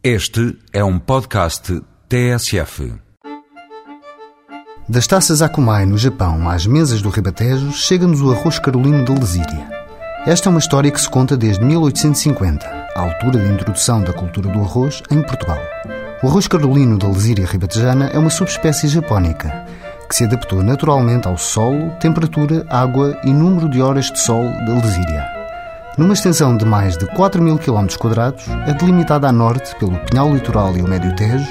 Este é um podcast TSF. Das taças Akumai no Japão às mesas do Ribatejo, chega-nos o arroz carolino de Lesíria. Esta é uma história que se conta desde 1850, à altura da introdução da cultura do arroz em Portugal. O arroz carolino da Lesíria ribatejana é uma subespécie japónica, que se adaptou naturalmente ao solo, temperatura, água e número de horas de sol da Lesíria. Numa extensão de mais de 4 mil km, é delimitada a norte pelo Pinhal Litoral e o Médio Tejo,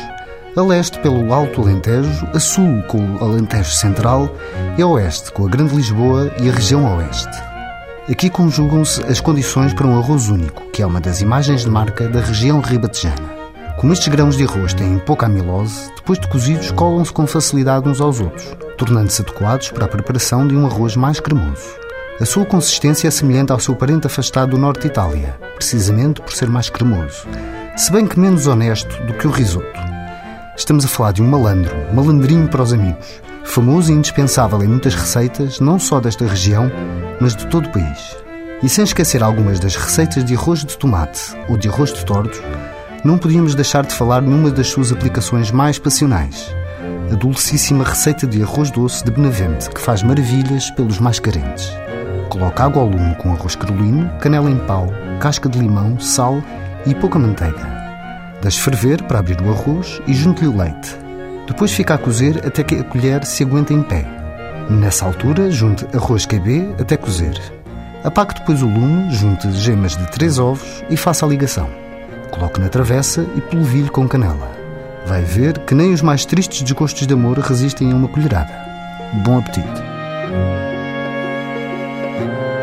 a leste pelo Alto Alentejo, a sul com o Alentejo Central e a oeste com a Grande Lisboa e a região oeste. Aqui conjugam-se as condições para um arroz único, que é uma das imagens de marca da região ribatejana. Como estes grãos de arroz têm pouca amilose, depois de cozidos colam-se com facilidade uns aos outros, tornando-se adequados para a preparação de um arroz mais cremoso. A sua consistência é semelhante ao seu parente afastado do norte de Itália, precisamente por ser mais cremoso, se bem que menos honesto do que o risoto. Estamos a falar de um malandro, malandrinho para os amigos, famoso e indispensável em muitas receitas, não só desta região, mas de todo o país. E sem esquecer algumas das receitas de arroz de tomate ou de arroz de tordos, não podíamos deixar de falar numa das suas aplicações mais passionais, a dulcíssima receita de arroz doce de Benavente, que faz maravilhas pelos mais carentes. Coloque água ao lume com arroz carolino, canela em pau, casca de limão, sal e pouca manteiga. Deixe ferver para abrir o arroz e junte-lhe o leite. Depois fica a cozer até que a colher se aguente em pé. Nessa altura, junte arroz QB até cozer. Apague depois o lume, junte gemas de três ovos e faça a ligação. Coloque na travessa e polvilhe com canela. Vai ver que nem os mais tristes desgostos de amor resistem a uma colherada. Bom apetite! Thank you.